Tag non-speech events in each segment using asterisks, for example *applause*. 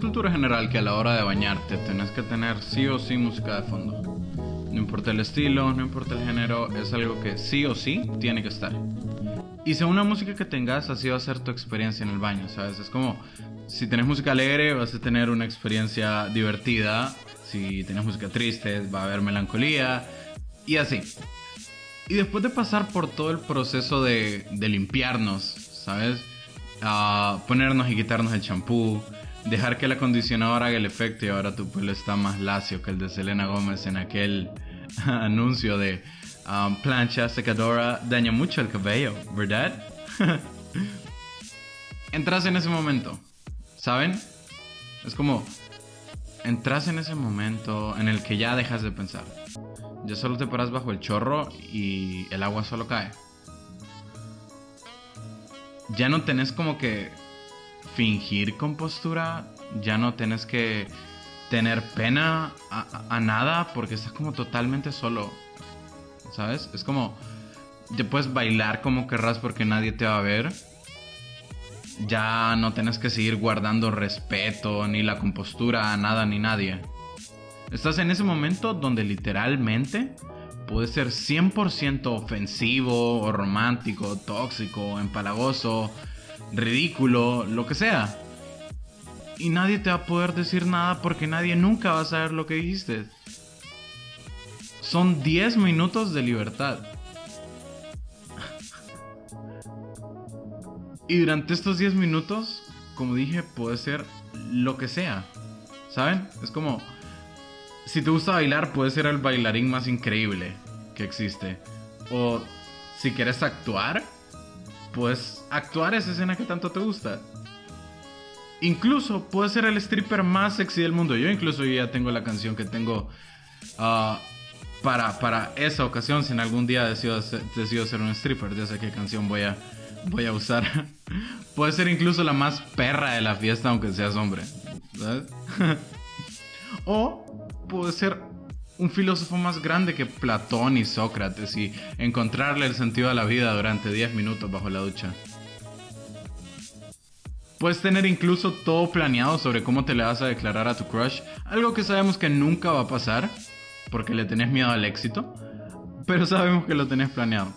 cultura general que a la hora de bañarte tenés que tener sí o sí música de fondo. No importa el estilo, no importa el género, es algo que sí o sí tiene que estar. Y según la música que tengas, así va a ser tu experiencia en el baño, ¿sabes? Es como, si tenés música alegre, vas a tener una experiencia divertida. Si tenés música triste, va a haber melancolía. Y así. Y después de pasar por todo el proceso de, de limpiarnos, ¿sabes? A ponernos y quitarnos el champú, dejar que el acondicionador haga el efecto y ahora tu pelo está más lacio que el de Selena Gómez en aquel *laughs* anuncio de um, plancha secadora daña mucho el cabello, ¿verdad? *laughs* Entras en ese momento, ¿saben? Es como entras en ese momento en el que ya dejas de pensar. Ya solo te paras bajo el chorro y el agua solo cae. Ya no tenés como que fingir compostura, ya no tenés que tener pena a, nada porque estás como totalmente solo. ¿Sabes? Es como, ya puedes bailar como querrás porque nadie te va a ver. Ya no tenés que seguir guardando respeto, ni la compostura a nada ni nadie. Estás en ese momento donde literalmente puede ser 100% ofensivo o romántico, tóxico, empalagoso, ridículo, lo que sea. Y nadie te va a poder decir nada porque nadie nunca va a saber lo que dijiste. Son 10 minutos de libertad. Y durante estos 10 minutos, como dije, puede ser lo que sea. ¿Saben? Es como si te gusta bailar, puedes ser el bailarín más increíble que existe. O si quieres actuar, puedes actuar esa escena que tanto te gusta. Incluso puedes ser el stripper más sexy del mundo. Yo incluso ya tengo la canción que tengo ah, para, para esa ocasión. Si en algún día decido, decido ser un stripper, ya sé qué canción voy a, voy a usar. *laughs* Puede ser incluso la más perra de la fiesta, aunque seas hombre. ¿sabes? *laughs* o puede ser un filósofo más grande que Platón y Sócrates y encontrarle el sentido a la vida durante 10 minutos bajo la ducha. Puedes tener incluso todo planeado sobre cómo te le vas a declarar a tu crush, algo que sabemos que nunca va a pasar, porque le tenés miedo al éxito, pero sabemos que lo tenés planeado.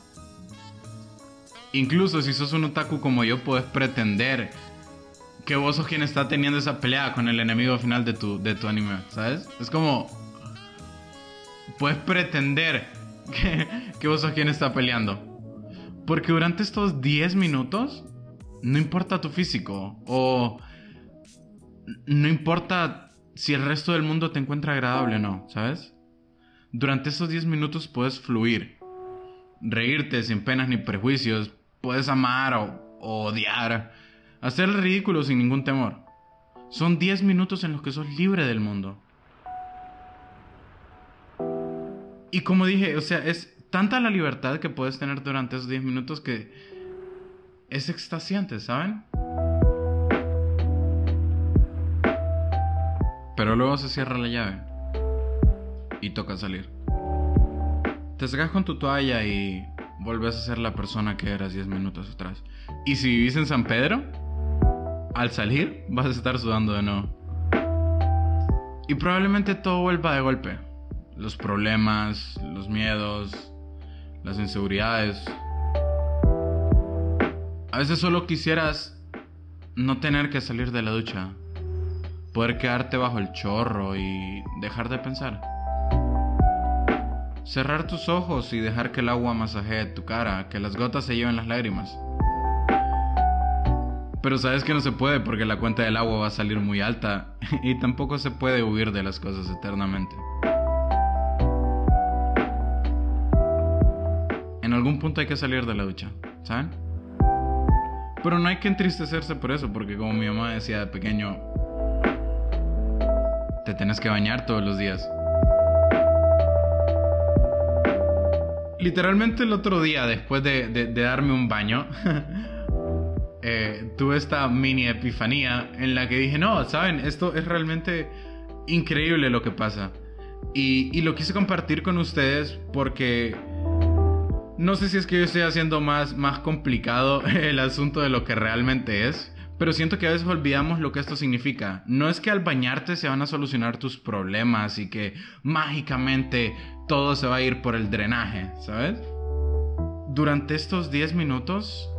Incluso si sos un otaku como yo, puedes pretender que vos sos quien está teniendo esa pelea con el enemigo final de tu, de tu anime, ¿sabes? Es como... Puedes pretender que, vos sos quien está peleando. Porque durante estos 10 minutos, no importa tu físico o no importa si el resto del mundo te encuentra agradable o no, ¿sabes? Durante estos 10 minutos puedes fluir, reírte sin penas ni prejuicios, puedes amar o, o odiar Hacer el ridículo sin ningún temor. Son 10 minutos en los que sos libre del mundo. Y como dije, o sea, es tanta la libertad que puedes tener durante esos 10 minutos que es extasiante, ¿saben? Pero luego se cierra la llave y toca salir. Te sacas con tu toalla y vuelves a ser la persona que eras 10 minutos atrás. Y si vivís en San Pedro, al salir vas a estar sudando de nuevo. Y probablemente todo vuelva de golpe. Los problemas, los miedos, las inseguridades. A veces solo quisieras no tener que salir de la ducha. Poder quedarte bajo el chorro y dejar de pensar. Cerrar tus ojos y dejar que el agua masajee tu cara, que las gotas se lleven las lágrimas. Pero sabes que no se puede porque la cuenta del agua va a salir muy alta *laughs* y tampoco se puede huir de las cosas eternamente. Algún punto hay que salir de la ducha, ¿saben? Pero no hay que entristecerse por eso, porque como mi mamá decía de pequeño, te tienes que bañar todos los días. Literalmente el otro día, después de, de darme un baño, *laughs* eh, tuve esta mini epifanía en la que dije, no, saben, esto es realmente increíble lo que pasa. Y, lo quise compartir con ustedes porque no sé si es que yo estoy haciendo más, más complicado *laughs* el asunto de lo que realmente es, Pero siento que a veces olvidamos lo que esto significa. No es que al bañarte se van a solucionar tus problemas y que mágicamente todo se va a ir por el drenaje, ¿sabes? Durante estos 10 minutos,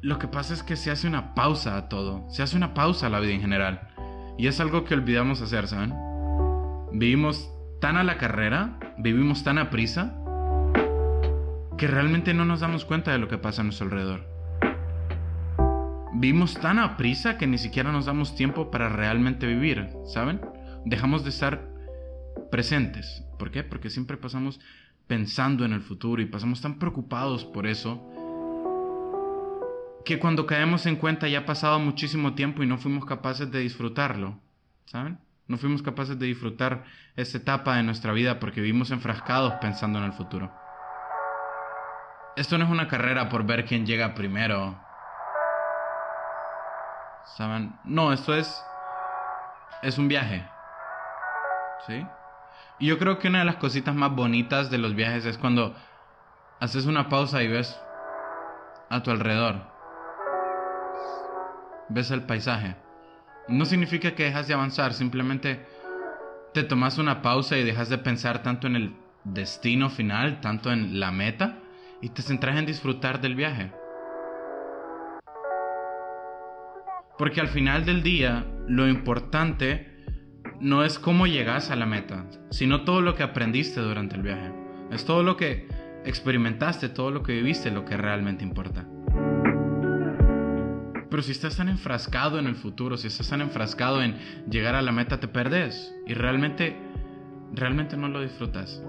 lo que pasa es que se hace una pausa a todo. Se hace una pausa a la vida en general. Y es algo que olvidamos hacer, ¿saben? Vivimos tan a la carrera, vivimos tan a prisa, que realmente no nos damos cuenta de lo que pasa a nuestro alrededor. Vivimos tan a prisa que ni siquiera nos damos tiempo para realmente vivir, ¿saben? Dejamos de estar presentes. ¿Por qué? Porque siempre pasamos pensando en el futuro y pasamos tan preocupados por eso que cuando caemos en cuenta ya ha pasado muchísimo tiempo y no fuimos capaces de disfrutarlo, ¿saben? No fuimos capaces de disfrutar esta etapa de nuestra vida porque vivimos enfrascados pensando en el futuro. Esto no es una carrera por ver quién llega primero ¿Saben? No, esto es. Es un viaje. ¿Sí? Y yo creo que una de las cositas más bonitas de los viajes es cuando haces una pausa y ves a tu alrededor. Ves el paisaje. No significa que dejas de avanzar, simplemente te tomas una pausa y dejas de pensar tanto en el destino final, tanto en la meta, y te centras en disfrutar del viaje. Porque al final del día, lo importante no es cómo llegas a la meta, sino todo lo que aprendiste durante el viaje. Es todo lo que experimentaste, todo lo que viviste, lo que realmente importa. Pero si estás tan enfrascado en el futuro, si estás tan enfrascado en llegar a la meta, te perdes y realmente, realmente no lo disfrutas.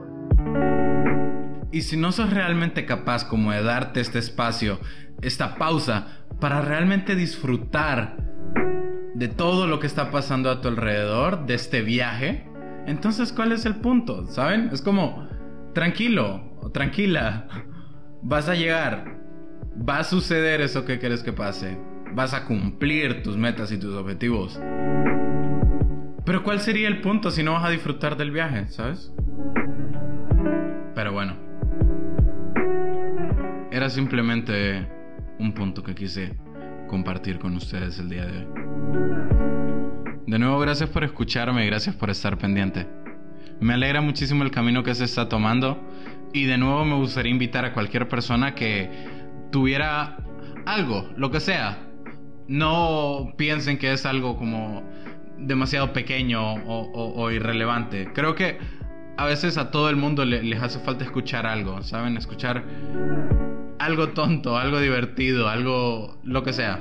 Y si no sos realmente capaz como de darte este espacio, esta pausa, para realmente disfrutar de todo lo que está pasando a tu alrededor, de este viaje, entonces ¿cuál es el punto? ¿Saben? Es como, tranquilo, tranquila, vas a llegar, va a suceder eso que quieres que pase, vas a cumplir tus metas y tus objetivos. Pero ¿cuál sería el punto si no vas a disfrutar del viaje, ¿sabes? Era simplemente un punto que quise compartir con ustedes el día de hoy. De nuevo, gracias por escucharme y gracias por estar pendiente. Me alegra muchísimo el camino que se está tomando y de nuevo me gustaría invitar a cualquier persona que tuviera algo, lo que sea. No piensen que es algo como demasiado pequeño o, irrelevante. Creo que a veces a todo el mundo les hace falta escuchar algo, ¿saben? Escuchar algo tonto, algo divertido, algo lo que sea.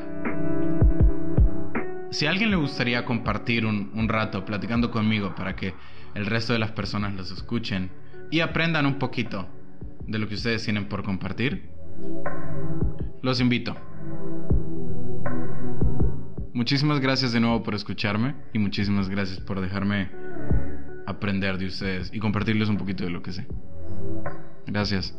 Si alguien le gustaría compartir un, rato platicando conmigo para que el resto de las personas los escuchen y aprendan un poquito de lo que ustedes tienen por compartir, los invito. Muchísimas gracias de nuevo por escucharme y muchísimas gracias por dejarme aprender de ustedes y compartirles un poquito de lo que sé. Gracias.